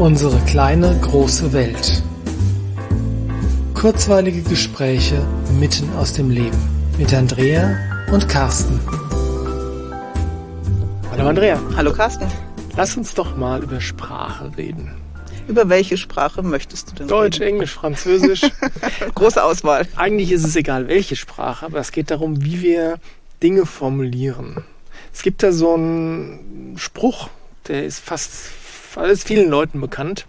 Unsere kleine große Welt. Kurzweilige Gespräche mitten aus dem Leben mit Andrea und Carsten. Hallo Andrea. Hallo Carsten. Lass uns doch mal über Sprache reden. Über welche Sprache möchtest du denn Deutsch, reden? Englisch, Französisch. Große Auswahl. Eigentlich ist es egal, welche Sprache, aber es geht darum, wie wir Dinge formulieren. Es gibt da so einen Spruch, der ist fast alles vielen Leuten bekannt.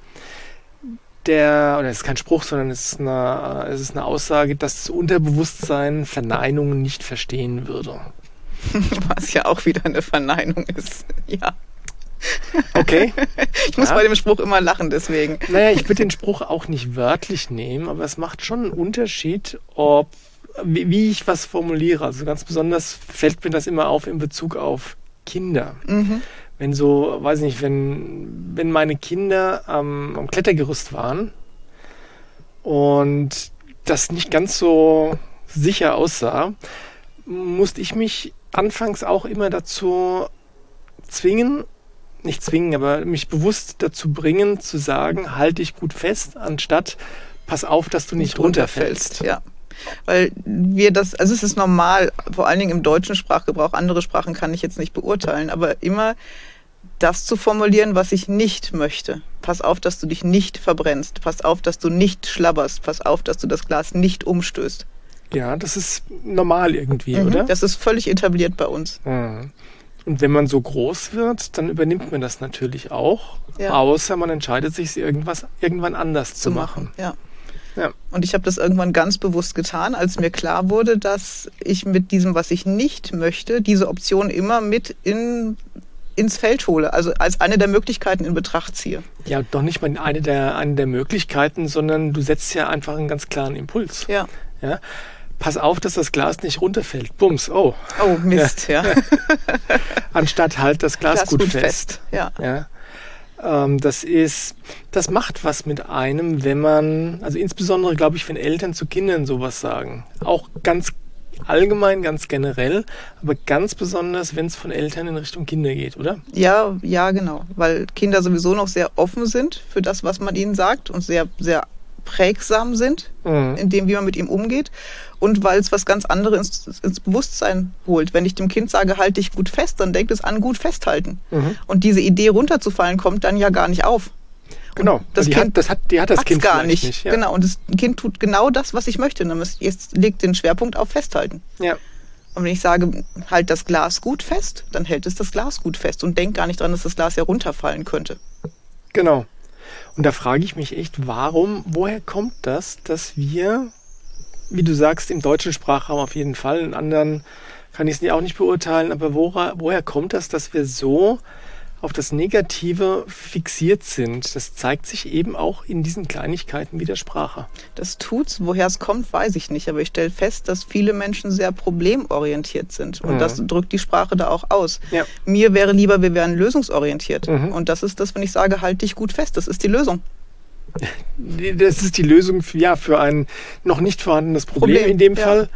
Der, oder es ist kein Spruch, sondern es ist, eine, es ist eine Aussage, dass das Unterbewusstsein Verneinungen nicht verstehen würde. Was ja auch wieder eine Verneinung ist. Ja. Okay. Ich muss Ja. bei dem Spruch immer lachen, deswegen. Naja, ich würde den Spruch auch nicht wörtlich nehmen, aber es macht schon einen Unterschied, ob wie, wie ich was formuliere. Also ganz besonders fällt mir das immer auf in Bezug auf Kinder. Mhm. Wenn so, weiß ich nicht, wenn, wenn meine Kinder am, am Klettergerüst waren und das nicht ganz so sicher aussah, musste ich mich anfangs auch immer dazu zwingen, nicht zwingen, aber mich bewusst dazu bringen, zu sagen, halt dich gut fest, anstatt pass auf, dass du nicht runterfällst. Ja. Weil wir das, also es ist normal, vor allen Dingen im deutschen Sprachgebrauch, andere Sprachen kann ich jetzt nicht beurteilen, aber immer das zu formulieren, was ich nicht möchte. Pass auf, dass du dich nicht verbrennst. Pass auf, dass du nicht schlabberst. Pass auf, dass du das Glas nicht umstößt. Ja, das ist normal irgendwie, Mhm. oder? Das ist völlig etabliert bei uns. Mhm. Und wenn man so groß wird, dann übernimmt man das natürlich auch, Ja. außer man entscheidet sich, irgendwas irgendwann anders zu, machen. Ja. Ja. Und ich habe das irgendwann ganz bewusst getan, als mir klar wurde, dass ich mit diesem, was ich nicht möchte, diese Option immer mit in, ins Feld hole, also als eine der Möglichkeiten in Betracht ziehe. Ja, doch nicht mal eine der, eine der Möglichkeiten, sondern du setzt ja einfach einen ganz klaren Impuls. Ja. Ja? Pass auf, dass das Glas nicht runterfällt. Bums, oh. Oh, Mist, ja. Anstatt halt das Glas, Glas gut, gut fest. fest. Ja. Ja. Ähm, das ist, das macht was mit einem, wenn man, also insbesondere glaube ich, wenn Eltern zu Kindern sowas sagen. Auch ganz allgemein, ganz generell, aber ganz besonders, wenn es von Eltern in Richtung Kinder geht, oder? Ja, ja, genau. Weil Kinder sowieso noch sehr offen sind für das, was man ihnen sagt und sehr, sehr prägsam sind Mhm. in dem, wie man mit ihm umgeht. Und weil es was ganz anderes ins, ins Bewusstsein holt. Wenn ich dem Kind sage, halt dich gut fest, dann denkt es an gut festhalten. Mhm. Und diese Idee runterzufallen kommt dann ja gar nicht auf. Genau. das die, Kind hat, das hat, die hat das Kind gar vielleicht nicht. ja. Genau. Und das Kind tut genau das, was ich möchte. Jetzt legt den Schwerpunkt auf Festhalten. Ja. Und wenn ich sage, halt das Glas gut fest, dann hält es das Glas gut fest und denkt gar nicht dran, dass das Glas ja runterfallen könnte. Genau. Und da frage ich mich echt, warum, woher kommt das, dass wir, wie du sagst, im deutschen Sprachraum auf jeden Fall, in anderen kann ich es auch nicht beurteilen, aber wora, woher kommt das, dass wir so auf das Negative fixiert sind? Das zeigt sich eben auch in diesen Kleinigkeiten wie der Sprache. Das tut's. Woher es kommt, weiß ich nicht. Aber ich stelle fest, dass viele Menschen sehr problemorientiert sind. Und Mhm. das drückt die Sprache da auch aus. Ja. Mir wäre lieber, wir wären lösungsorientiert. Mhm. Und das ist das, wenn ich sage, halt dich gut fest. Das ist die Lösung. Das ist die Lösung für, ja, für ein noch nicht vorhandenes Problem, Problem, in dem ja. Fall.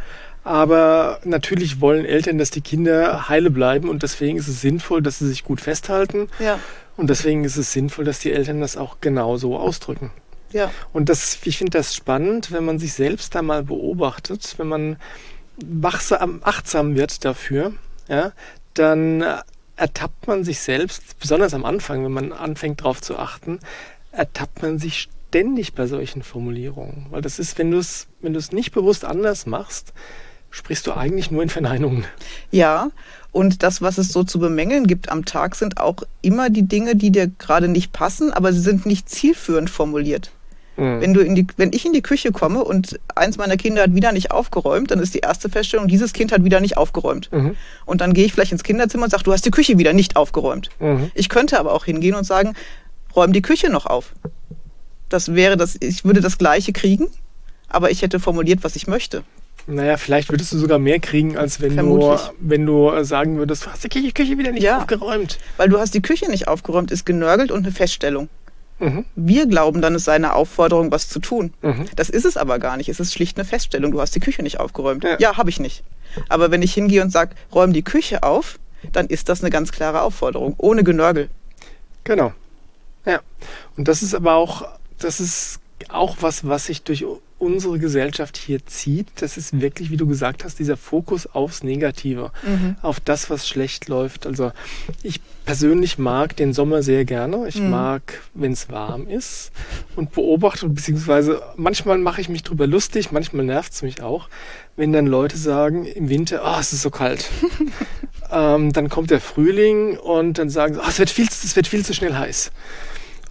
Aber natürlich wollen Eltern, dass die Kinder heile bleiben und deswegen ist es sinnvoll, dass sie sich gut festhalten. Ja. Und deswegen ist es sinnvoll, dass die Eltern das auch genauso ausdrücken. Ja. Und das, ich finde das spannend, wenn man sich selbst da mal beobachtet, wenn man wachsam, achtsam wird dafür, ja, dann ertappt man sich selbst, besonders am Anfang, wenn man anfängt darauf zu achten, ertappt man sich ständig bei solchen Formulierungen. Weil das ist, wenn du es, wenn du es nicht bewusst anders machst, sprichst du eigentlich nur in Verneinungen. Ja, und das, was es so zu bemängeln gibt am Tag, sind auch immer die Dinge, die dir gerade nicht passen, aber sie sind nicht zielführend formuliert. Mhm. Wenn, du in die, wenn ich in die Küche komme und eins meiner Kinder hat wieder nicht aufgeräumt, dann ist die erste Feststellung, dieses Kind hat wieder nicht aufgeräumt. Mhm. Und dann gehe ich vielleicht ins Kinderzimmer und sage, du hast die Küche wieder nicht aufgeräumt. Mhm. Ich könnte aber auch hingehen und sagen, räum die Küche noch auf. Das wäre das, ich würde das Gleiche kriegen, aber ich hätte formuliert, was ich möchte. Naja, vielleicht würdest du sogar mehr kriegen, als wenn du, wenn du äh, sagen würdest, du hast die Küche, Küche wieder nicht Ja. aufgeräumt. Weil du hast die Küche nicht aufgeräumt, ist genörgelt und eine Feststellung. Mhm. Wir glauben dann, es sei eine Aufforderung, was zu tun. Mhm. Das ist es aber gar nicht. Es ist schlicht eine Feststellung. Du hast die Küche nicht aufgeräumt. Ja. Ja, habe ich nicht. Aber wenn ich hingehe und sage, räum die Küche auf, dann ist das eine ganz klare Aufforderung, ohne Genörgel. Genau. Ja, und das ist aber auch, das ist auch was, was sich durch unsere Gesellschaft hier zieht. Das ist wirklich, wie du gesagt hast, dieser Fokus aufs Negative, mhm. auf das, was schlecht läuft. Also ich persönlich mag den Sommer sehr gerne. Ich mhm. mag, wenn es warm ist und beobachte, beziehungsweise manchmal mache ich mich drüber lustig, manchmal nervt es mich auch, wenn dann Leute sagen im Winter, oh, es ist so kalt. ähm, dann kommt der Frühling und dann sagen sie, oh, es, wird viel, es wird viel zu schnell heiß.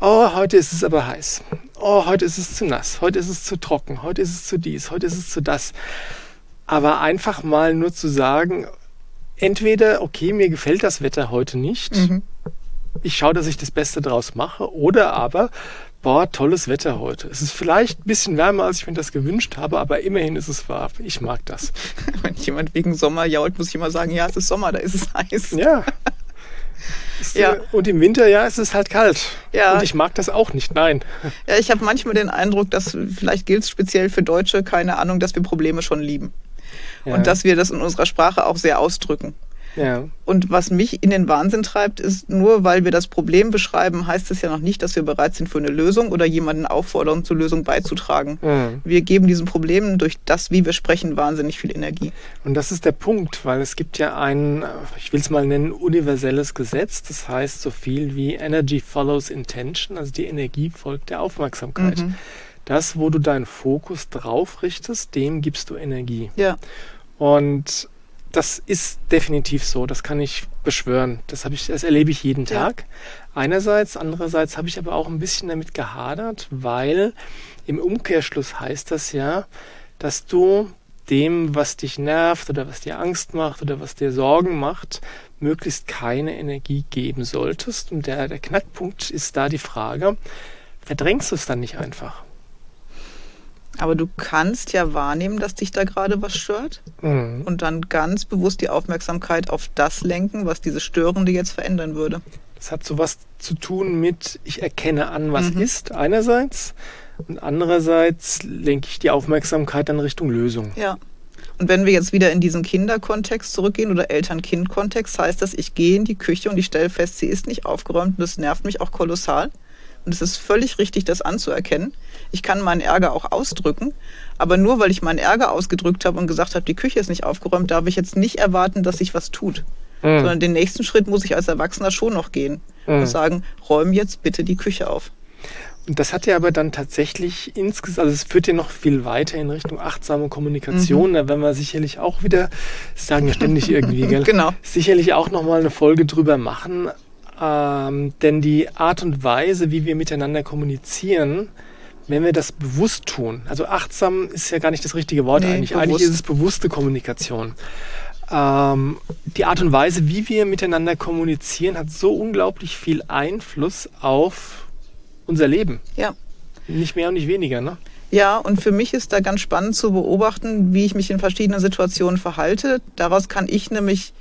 Oh, heute ist es aber heiß. Oh, heute ist es zu nass. Heute ist es zu trocken. Heute ist es zu dies. Heute ist es zu das. Aber einfach mal nur zu sagen, entweder, okay, mir gefällt das Wetter heute nicht. Mhm. Ich schaue, dass ich das Beste draus mache. Oder aber, boah, tolles Wetter heute. Es ist vielleicht ein bisschen wärmer, als ich mir das gewünscht habe, aber immerhin ist es warm. Ich mag das. Wenn jemand wegen Sommer jault, muss ich immer sagen, ja, es ist Sommer, da ist es heiß. Ja. Ja. Und im Winter, ja, es ist halt kalt. Ja. Und ich mag das auch nicht, nein. Ja, ich habe manchmal den Eindruck, dass vielleicht gilt es speziell für Deutsche, keine Ahnung, dass wir Probleme schon lieben. Ja. Und dass wir das in unserer Sprache auch sehr ausdrücken. Ja. Und was mich in den Wahnsinn treibt, ist, nur weil wir das Problem beschreiben, heißt es ja noch nicht, dass wir bereit sind für eine Lösung oder jemanden auffordern, zur Lösung beizutragen. Mhm. Wir geben diesen Problemen durch das, wie wir sprechen, wahnsinnig viel Energie. Und das ist der Punkt, weil es gibt ja ein, ich will es mal nennen, universelles Gesetz. Das heißt so viel wie Energy follows intention, also die Energie folgt der Aufmerksamkeit. Mhm. Das, wo du deinen Fokus drauf richtest, dem gibst du Energie. Ja. Und das ist definitiv so, das kann ich beschwören. Das, ich, das erlebe ich jeden Tag. Ja. Einerseits, andererseits habe ich aber auch ein bisschen damit gehadert, weil im Umkehrschluss heißt das ja, dass du dem, was dich nervt oder was dir Angst macht oder was dir Sorgen macht, möglichst keine Energie geben solltest. Und der, der Knackpunkt ist da die Frage, verdrängst du es dann nicht einfach? Aber du kannst ja wahrnehmen, dass dich da gerade was stört mhm. und dann ganz bewusst die Aufmerksamkeit auf das lenken, was diese Störende jetzt verändern würde. Das hat so was zu tun mit, ich erkenne an, was mhm. ist, einerseits, und andererseits lenke ich die Aufmerksamkeit dann Richtung Lösung. Ja. Und wenn wir jetzt wieder in diesen Kinderkontext zurückgehen oder Eltern-Kind-Kontext, heißt das, ich gehe in die Küche und ich stelle fest, sie ist nicht aufgeräumt und das nervt mich auch kolossal. Und es ist völlig richtig, das anzuerkennen. Ich kann meinen Ärger auch ausdrücken. Aber nur weil ich meinen Ärger ausgedrückt habe und gesagt habe, die Küche ist nicht aufgeräumt, darf ich jetzt nicht erwarten, dass sich was tut. Mhm. Sondern den nächsten Schritt muss ich als Erwachsener schon noch gehen mhm. und sagen, räum jetzt bitte die Küche auf. Und das hat ja aber dann tatsächlich insgesamt, also es führt ja noch viel weiter in Richtung achtsame Kommunikation. Mhm. Da werden wir sicherlich auch wieder, sagen wir ständig irgendwie, gell? genau. Sicherlich auch nochmal eine Folge drüber machen. Ähm, denn die Art und Weise, wie wir miteinander kommunizieren, wenn wir das bewusst tun, also achtsam ist ja gar nicht das richtige Wort nee, eigentlich, bewusst. eigentlich ist es bewusste Kommunikation. Ähm, die Art und Weise, wie wir miteinander kommunizieren, hat so unglaublich viel Einfluss auf unser Leben. Ja. Nicht mehr und nicht weniger, ne? Ja, und für mich ist da ganz spannend zu beobachten, wie ich mich in verschiedenen Situationen verhalte. Daraus kann ich nämlich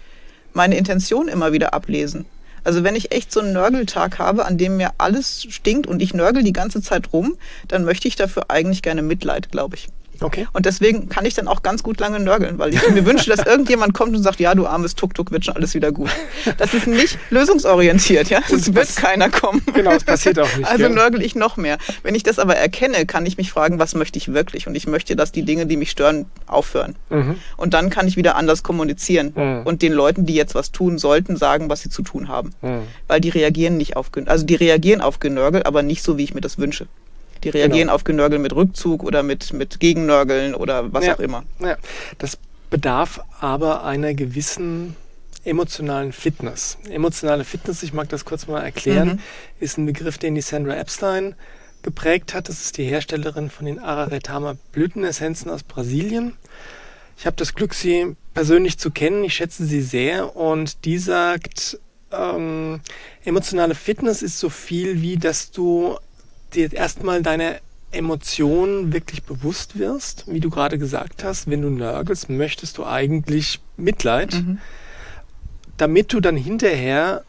meine Intention immer wieder ablesen. Also wenn ich echt so einen Nörgeltag habe, an dem mir alles stinkt und ich nörgel die ganze Zeit rum, dann möchte ich dafür eigentlich gerne Mitleid, glaube ich. Okay. Und deswegen kann ich dann auch ganz gut lange nörgeln, weil ich mir wünsche, dass irgendjemand kommt und sagt, ja, du armes Tuk-Tuk, wird schon alles wieder gut. Das ist nicht lösungsorientiert, ja. Es wird keiner kommen. Genau, es passiert auch nicht. Also nörgel ich noch mehr. Wenn ich das aber erkenne, kann ich mich fragen, was möchte ich wirklich? Und ich möchte, dass die Dinge, die mich stören, aufhören. Mhm. Und dann kann ich wieder anders kommunizieren mhm. und den Leuten, die jetzt was tun sollten, sagen, was sie zu tun haben. Mhm. Weil die reagieren nicht auf, also die reagieren auf Genörgel, aber nicht so, wie ich mir das wünsche. Die reagieren genau. auf Genörgel mit Rückzug oder mit, mit Gegennörgeln oder was ja. auch immer. Ja. Das bedarf aber einer gewissen emotionalen Fitness. Emotionale Fitness, ich mag das kurz mal erklären, mhm. ist ein Begriff, den die Sandra Epstein geprägt hat. Das ist die Herstellerin von den Araretama Blütenessenzen aus Brasilien. Ich habe das Glück, sie persönlich zu kennen. Ich schätze sie sehr und die sagt, ähm, emotionale Fitness ist so viel wie, dass du dir erstmal deine Emotionen wirklich bewusst wirst, wie du gerade gesagt hast, wenn du nörgelst, möchtest du eigentlich Mitleid, mhm. damit du dann hinterher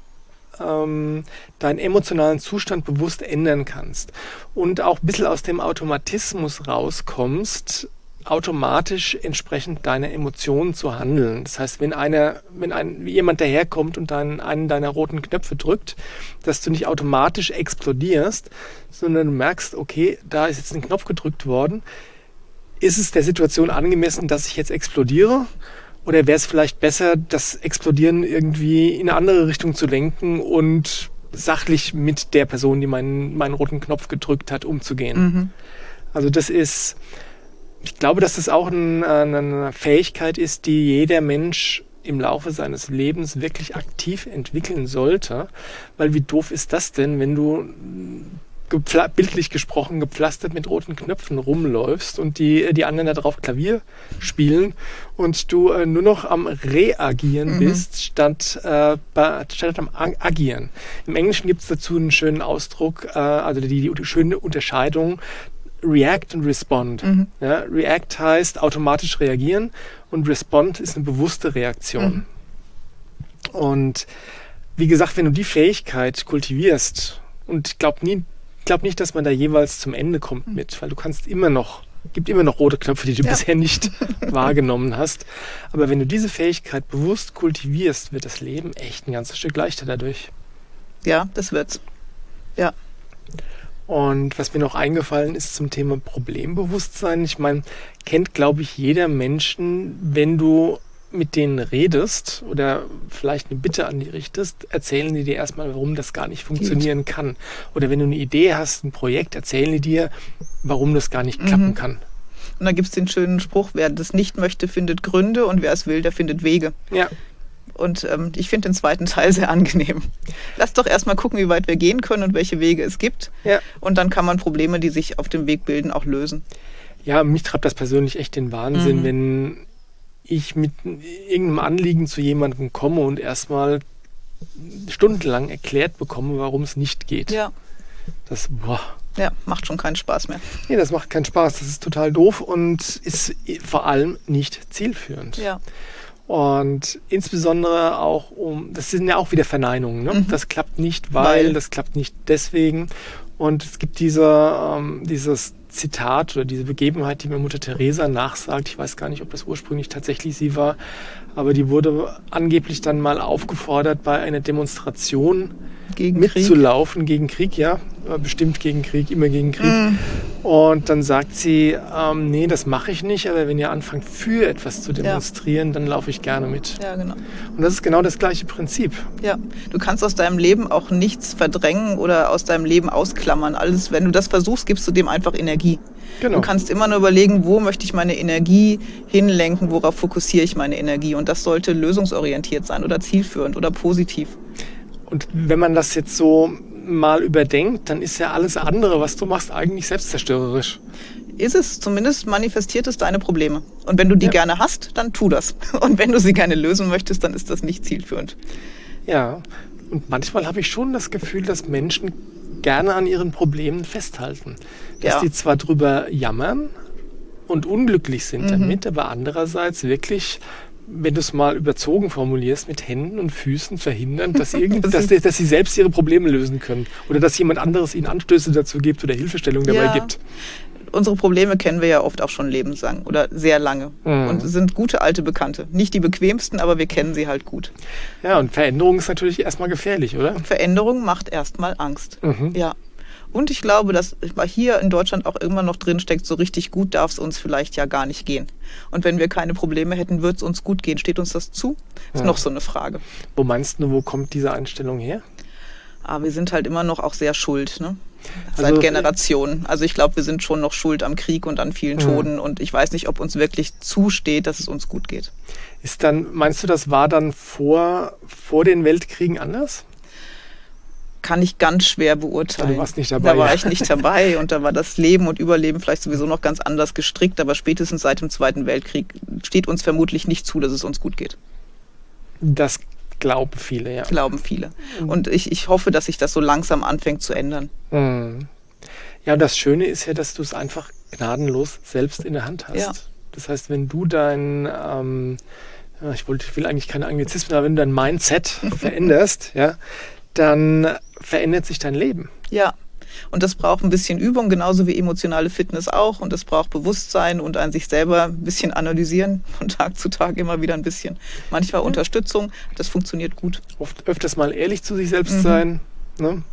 ähm, deinen emotionalen Zustand bewusst ändern kannst und auch ein bisschen aus dem Automatismus rauskommst, automatisch entsprechend deiner Emotionen zu handeln. Das heißt, wenn einer, wenn ein, jemand daherkommt und dann einen deiner roten Knöpfe drückt, dass du nicht automatisch explodierst, sondern du merkst, okay, da ist jetzt ein Knopf gedrückt worden. Ist es der Situation angemessen, dass ich jetzt explodiere? Oder wäre es vielleicht besser, das Explodieren irgendwie in eine andere Richtung zu lenken und sachlich mit der Person, die meinen, meinen roten Knopf gedrückt hat, umzugehen? Mhm. Also das ist, ich glaube, dass das auch ein, eine Fähigkeit ist, die jeder Mensch im Laufe seines Lebens wirklich aktiv entwickeln sollte. Weil wie doof ist das denn, wenn du bildlich gesprochen gepflastert mit roten Knöpfen rumläufst und die, die anderen da drauf Klavier spielen und du äh, nur noch am Reagieren mhm. bist, statt, äh, statt am Agieren. Im Englischen gibt es dazu einen schönen Ausdruck, äh, also die, die schöne Unterscheidung React und Respond. Mhm. Ja, React heißt automatisch reagieren und Respond ist eine bewusste Reaktion. Mhm. Und wie gesagt, wenn du die Fähigkeit kultivierst, und ich glaube nie, glaube nicht, dass man da jeweils zum Ende kommt hm. mit, weil du kannst immer noch, gibt immer noch rote Knöpfe, die du ja. bisher nicht wahrgenommen hast. Aber wenn du diese Fähigkeit bewusst kultivierst, wird das Leben echt ein ganzes Stück leichter dadurch. Ja, das wird's. Ja. Und was mir noch eingefallen ist zum Thema Problembewusstsein, ich meine, kennt, glaube ich, jeder Menschen, wenn du mit denen redest oder vielleicht eine Bitte an die richtest, erzählen die dir erstmal, warum das gar nicht funktionieren Geht. kann. Oder wenn du eine Idee hast, ein Projekt, erzählen die dir, warum das gar nicht klappen mhm. kann. Und da gibt es den schönen Spruch, wer das nicht möchte, findet Gründe und wer es will, der findet Wege. Ja. Und ähm, ich finde den zweiten Teil sehr angenehm. Lass doch erstmal gucken, wie weit wir gehen können und welche Wege es gibt. Ja. Und dann kann man Probleme, die sich auf dem Weg bilden, auch lösen. Ja, mich treibt das persönlich echt den Wahnsinn, mhm. wenn ich mit irgendeinem Anliegen zu jemandem komme und erstmal stundenlang erklärt bekomme, warum es nicht geht. Ja. Das, boah. Ja, macht schon keinen Spaß mehr. Nee, das macht keinen Spaß. Das ist total doof und ist vor allem nicht zielführend. Ja. Und insbesondere auch um, das sind ja auch wieder Verneinungen. Ne? Mhm. Das klappt nicht, weil, weil, das klappt nicht deswegen. Und es gibt diese, ähm, dieses Zitat oder diese Begebenheit, die mir Mutter Teresa nachsagt. Ich weiß gar nicht, ob das ursprünglich tatsächlich sie war, aber die wurde angeblich dann mal aufgefordert, bei einer Demonstration gegen mitzulaufen Krieg. gegen Krieg, ja, bestimmt gegen Krieg, immer gegen Krieg. Mm. Und dann sagt sie, ähm, nee, das mache ich nicht, aber wenn ihr anfangt für etwas zu demonstrieren, ja. dann laufe ich gerne mit. Ja, genau. Und das ist genau das gleiche Prinzip. Ja, du kannst aus deinem Leben auch nichts verdrängen oder aus deinem Leben ausklammern. Alles, wenn du das versuchst, gibst du dem einfach Energie. Genau. Du kannst immer nur überlegen, wo möchte ich meine Energie hinlenken, worauf fokussiere ich meine Energie. Und das sollte lösungsorientiert sein oder zielführend oder positiv. Und wenn man das jetzt so mal überdenkt, dann ist ja alles andere, was du machst, eigentlich selbstzerstörerisch. Ist es, zumindest manifestiert es deine Probleme. Und wenn du die ja. gerne hast, dann tu das. Und wenn du sie gerne lösen möchtest, dann ist das nicht zielführend. Ja, und manchmal habe ich schon das Gefühl, dass Menschen gerne an ihren Problemen festhalten. Dass ja. die zwar drüber jammern und unglücklich sind mhm. damit, aber andererseits wirklich wenn du es mal überzogen formulierst, mit Händen und Füßen verhindern, dass, irgend, dass, dass, sie selbst ihre Probleme lösen können. Oder dass jemand anderes ihnen Anstöße dazu gibt oder Hilfestellung dabei ja. gibt. Unsere Probleme kennen wir ja oft auch schon lebenslang oder sehr lange mhm. und sind gute alte Bekannte. Nicht die bequemsten, aber wir kennen sie halt gut. Ja, und Veränderung ist natürlich erstmal gefährlich, oder? Veränderung macht erstmal Angst. Mhm. Ja. Und ich glaube, dass hier in Deutschland auch immer noch drin steckt, so richtig gut darf es uns vielleicht ja gar nicht gehen. Und wenn wir keine Probleme hätten, würde es uns gut gehen. Steht uns das zu? Ist ja. noch so eine Frage. Wo meinst du, wo kommt diese Einstellung her? Aber ah, wir sind halt immer noch auch sehr schuld, ne? Seit also, Generationen. Also ich glaube, wir sind schon noch schuld am Krieg und an vielen mhm. Toten. Und ich weiß nicht, ob uns wirklich zusteht, dass es uns gut geht. Ist dann, meinst du, das war dann vor, vor den Weltkriegen anders? Kann ich ganz schwer beurteilen. Du warst nicht dabei. Da war ich nicht dabei und da war das Leben und Überleben vielleicht sowieso noch ganz anders gestrickt, aber spätestens seit dem Zweiten Weltkrieg steht uns vermutlich nicht zu, dass es uns gut geht. Das glauben viele, ja. Glauben viele. Mhm. Und ich, ich hoffe, dass sich das so langsam anfängt zu ändern. Mhm. Ja, und das Schöne ist ja, dass du es einfach gnadenlos selbst in der Hand hast. Ja. Das heißt, wenn du dein, ähm, ich, wollte, ich will eigentlich keine Anglizismen, aber wenn du dein Mindset veränderst, ja, dann verändert sich dein Leben. Ja. Und das braucht ein bisschen Übung, genauso wie emotionale Fitness auch. Und das braucht Bewusstsein und an sich selber ein bisschen analysieren, von Tag zu Tag immer wieder ein bisschen. Manchmal mhm. Unterstützung, das funktioniert gut. Oft öfters mal ehrlich zu sich selbst mhm. sein. Ne?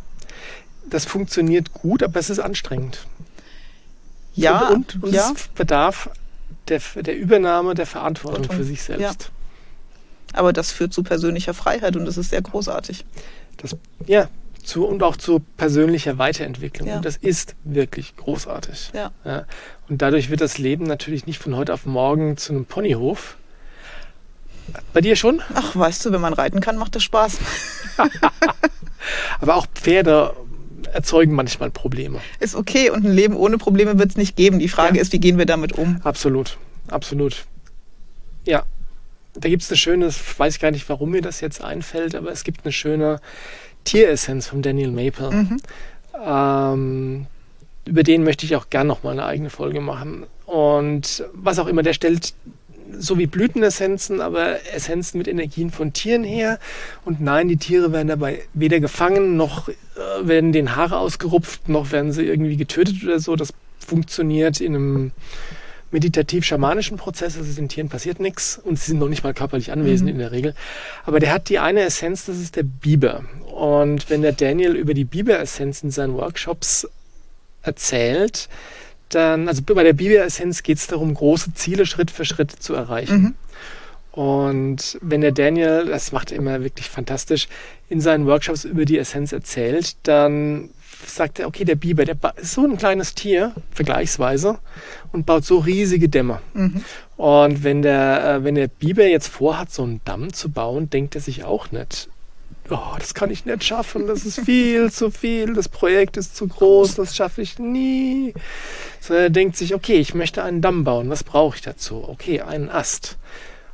Das funktioniert gut, aber es ist anstrengend. Ja, und, und, und ja. es bedarf der, der Übernahme der Verantwortung für sich selbst. Ja. Aber das führt zu persönlicher Freiheit und das ist sehr großartig. Das, ja, zu, und auch zu persönlicher Weiterentwicklung. Ja. Und das ist wirklich großartig. Ja. ja. Und dadurch wird das Leben natürlich nicht von heute auf morgen zu einem Ponyhof. Bei dir schon? Ach, weißt du, wenn man reiten kann, macht das Spaß. Aber auch Pferde erzeugen manchmal Probleme. Ist okay und ein Leben ohne Probleme wird es nicht geben. Die Frage ja. ist, wie gehen wir damit um? Absolut, absolut. Ja, da gibt es eine schöne, weiß ich gar nicht, warum mir das jetzt einfällt, aber es gibt eine schöne Tieressenz von Daniel Maple. Mhm. Ähm, über den möchte ich auch gern noch mal eine eigene Folge machen. Und was auch immer, der stellt so wie Blütenessenzen, aber Essenzen mit Energien von Tieren her. Und nein, die Tiere werden dabei weder gefangen, noch äh, werden den Haare ausgerupft, noch werden sie irgendwie getötet oder so. Das funktioniert in einem meditativ-schamanischen Prozess, also den Tieren passiert nichts und sie sind noch nicht mal körperlich anwesend mhm. in der Regel. Aber der hat die eine Essenz, das ist der Biber. Und wenn der Daniel über die Biber-Essenz in seinen Workshops erzählt, dann, also bei der Biber-Essenz geht es darum, große Ziele Schritt für Schritt zu erreichen. Mhm. Und wenn der Daniel, das macht er immer wirklich fantastisch, in seinen Workshops über die Essenz erzählt, dann sagt er, okay, der Biber, der ist so ein kleines Tier, vergleichsweise, und baut so riesige Dämme. Mhm. Und wenn der, äh, wenn der Biber jetzt vorhat, so einen Damm zu bauen, denkt er sich auch nicht, oh, das kann ich nicht schaffen, das ist viel zu viel, das Projekt ist zu groß, das schaffe ich nie. Sondern er denkt sich, okay, ich möchte einen Damm bauen, was brauche ich dazu? Okay, einen Ast.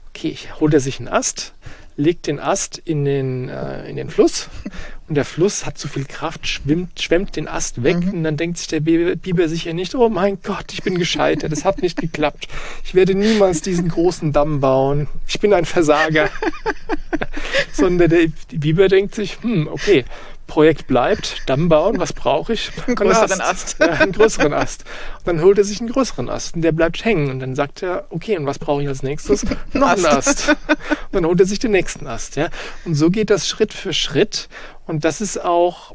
Okay, holt er sich einen Ast, legt den Ast in den, äh, in den Fluss und der Fluss hat zu viel Kraft, schwimmt, schwemmt den Ast weg mhm. und dann denkt sich der Biber sicher nicht, oh mein Gott, ich bin gescheitert, es hat nicht geklappt. Ich werde niemals diesen großen Damm bauen. Ich bin ein Versager. Sondern der Biber denkt sich, hm, okay, Projekt bleibt, Damm bauen, was brauche ich? Einen größeren Ast. Ja, einen größeren Ast. Und dann holt er sich einen größeren Ast und der bleibt hängen. Und dann sagt er, okay, und was brauche ich als nächstes? Noch einen Ast. Und dann holt er sich den nächsten Ast. Ja? Und so geht das Schritt für Schritt. Und das ist auch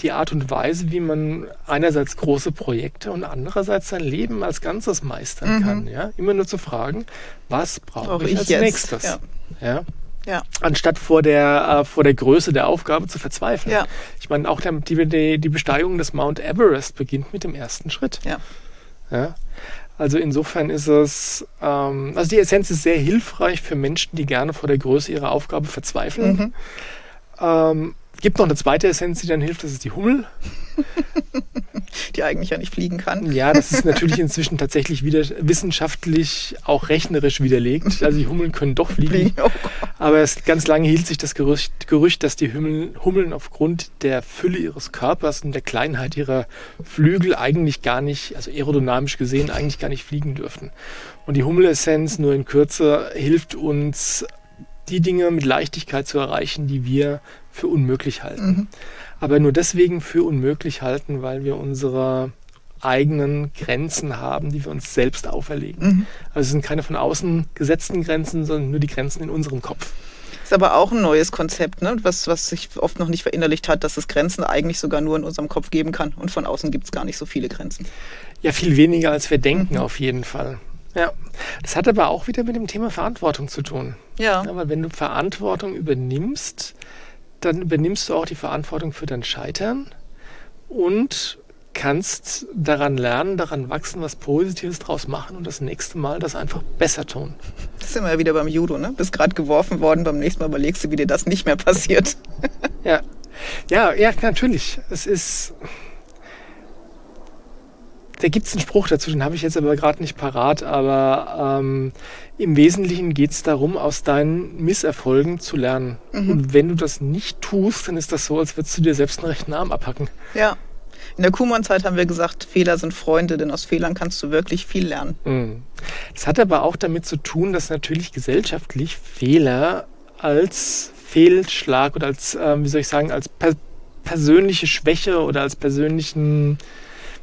die Art und Weise, wie man einerseits große Projekte und andererseits sein Leben als Ganzes meistern mhm. kann. Ja? Immer nur zu fragen, was brauche ich, ich, als jetzt? nächstes? Ja. ja? Ja. Anstatt vor der, äh, vor der Größe der Aufgabe zu verzweifeln. Ja. Ich meine, auch der, die, die Besteigung des Mount Everest beginnt mit dem ersten Schritt. Ja. ja? Also insofern ist es, ähm, also die Essenz ist sehr hilfreich für Menschen, die gerne vor der Größe ihrer Aufgabe verzweifeln. Mhm. Ähm, gibt noch eine zweite Essenz, die dann hilft, das ist die Hummel. die eigentlich ja nicht fliegen kann. Ja, das ist natürlich inzwischen tatsächlich wieder wissenschaftlich auch rechnerisch widerlegt. Also die Hummeln können doch fliegen. Oh aber es, ganz lange hielt sich das Gerücht, Gerücht, dass die Hummeln, Hummeln aufgrund der Fülle ihres Körpers und der Kleinheit ihrer Flügel eigentlich gar nicht, also aerodynamisch gesehen, eigentlich gar nicht fliegen dürften. Und die Hummelessenz nur in Kürze hilft uns, die Dinge mit Leichtigkeit zu erreichen, die wir für unmöglich halten. Mhm. Aber nur deswegen für unmöglich halten, weil wir unsere eigenen Grenzen haben, die wir uns selbst auferlegen. Mhm. Also es sind keine von außen gesetzten Grenzen, sondern nur die Grenzen in unserem Kopf. Ist aber auch ein neues Konzept, ne? was, was sich oft noch nicht verinnerlicht hat, dass es Grenzen eigentlich sogar nur in unserem Kopf geben kann. Und von außen gibt es gar nicht so viele Grenzen. Ja, viel weniger als wir denken, mhm. auf jeden Fall. Ja, das hat aber auch wieder mit dem Thema Verantwortung zu tun. Ja. ja weil wenn du Verantwortung übernimmst, dann übernimmst du auch die Verantwortung für dein Scheitern und kannst daran lernen, daran wachsen, was Positives draus machen und das nächste Mal das einfach besser tun. Das sind wir ja wieder beim Judo, ne? Bist gerade geworfen worden, beim nächsten Mal überlegst du, wie dir das nicht mehr passiert. ja. Ja, ja, natürlich. Es ist, da gibt es einen Spruch dazu, den habe ich jetzt aber gerade nicht parat, aber ähm, im Wesentlichen geht es darum, aus deinen Misserfolgen zu lernen. Mhm. Und wenn du das nicht tust, dann ist das so, als würdest du dir selbst einen rechten Arm abhacken. Ja. In der Kuhmann-Zeit haben wir gesagt, Fehler sind Freunde, denn aus Fehlern kannst du wirklich viel lernen. Mhm. Das hat aber auch damit zu tun, dass natürlich gesellschaftlich Fehler als Fehlschlag oder als, ähm, wie soll ich sagen, als per persönliche Schwäche oder als persönlichen,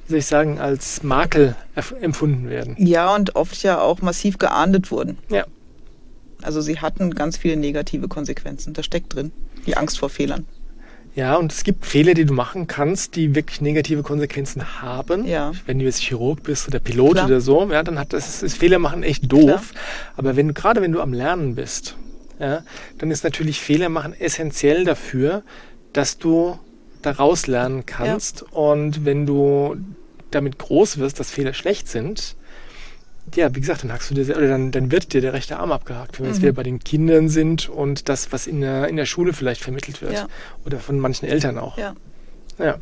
wie soll ich sagen, als Makel empfunden werden. Ja, und oft ja auch massiv geahndet wurden. Ja. Also sie hatten ganz viele negative Konsequenzen. Das steckt drin. Die Angst vor Fehlern. Ja, und es gibt Fehler, die du machen kannst, die wirklich negative Konsequenzen haben. Ja. Wenn du jetzt Chirurg bist oder Pilot Klar. oder so, ja, dann hat das, das Fehler machen echt doof. Aber wenn gerade wenn du am Lernen bist, ja, dann ist natürlich Fehler machen essentiell dafür, dass du daraus lernen kannst. Und wenn du damit groß wirst, dass Fehler schlecht sind, ja, wie gesagt, dann hackst du dir, oder dann, dann wird dir der rechte Arm abgehakt, wenn wir jetzt Mhm. wieder bei den Kindern sind und das, was in der, in der Schule vielleicht vermittelt wird. Ja. Oder von manchen Eltern auch. Ja. Ja.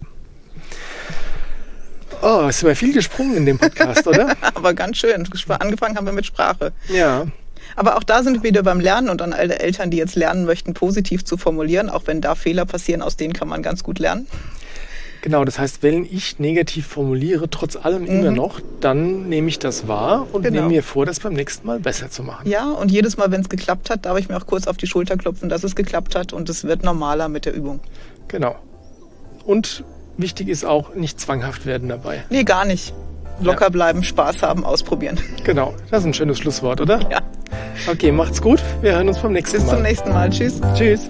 Oh, es ist aber viel gesprungen in dem Podcast, oder? Aber ganz schön. Angefangen haben wir mit Sprache. Ja. Aber auch da sind wir wieder beim Lernen und an alle Eltern, die jetzt lernen möchten, positiv zu formulieren, auch wenn da Fehler passieren, aus denen kann man ganz gut lernen. Genau, das heißt, wenn ich negativ formuliere, trotz allem immer noch, dann nehme ich das wahr und Mhm. Genau. nehme mir vor, das beim nächsten Mal besser zu machen. Ja, und jedes Mal, wenn es geklappt hat, darf ich mir auch kurz auf die Schulter klopfen, dass es geklappt hat und es wird normaler mit der Übung. Genau. Und wichtig ist auch, nicht zwanghaft werden dabei. Nee, gar nicht. Locker bleiben, Spaß haben, ausprobieren. Genau, das ist ein schönes Schlusswort, oder? Ja. Okay, macht's gut. Wir hören uns beim nächsten Bis Mal. zum nächsten Mal. Tschüss. Tschüss.